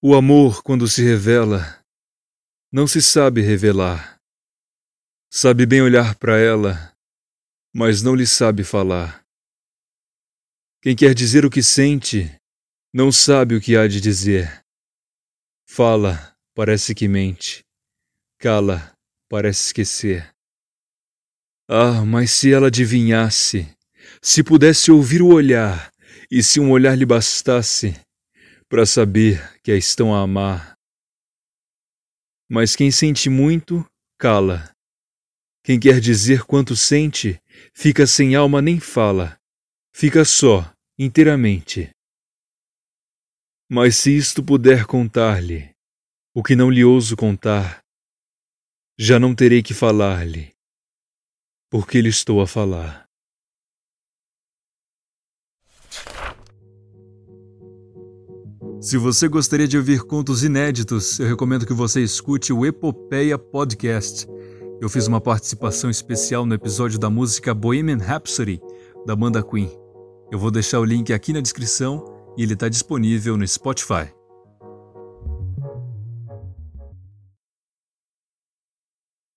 O amor, quando se revela, não se sabe revelar. Sabe bem olhar para ela, mas não lhe sabe falar. Quem quer dizer o que sente, não sabe o que há de dizer. Fala, parece que mente. Cala, parece esquecer. Ah, mas se ela adivinhasse, se pudesse ouvir o olhar, e se um olhar lhe bastasse, para saber que a estão a amar. Mas quem sente muito, cala. Quem quer dizer quanto sente, fica sem alma nem fala, fica só, inteiramente. Mas se isto puder contar-lhe, o que não lhe ouso contar, já não terei que falar-lhe, porque lhe estou a falar. Se você gostaria de ouvir contos inéditos, eu recomendo que você escute o Epopeia Podcast. Eu fiz uma participação especial no episódio da música Bohemian Rhapsody, da banda Queen. Eu vou deixar o link aqui na descrição e ele está disponível no Spotify.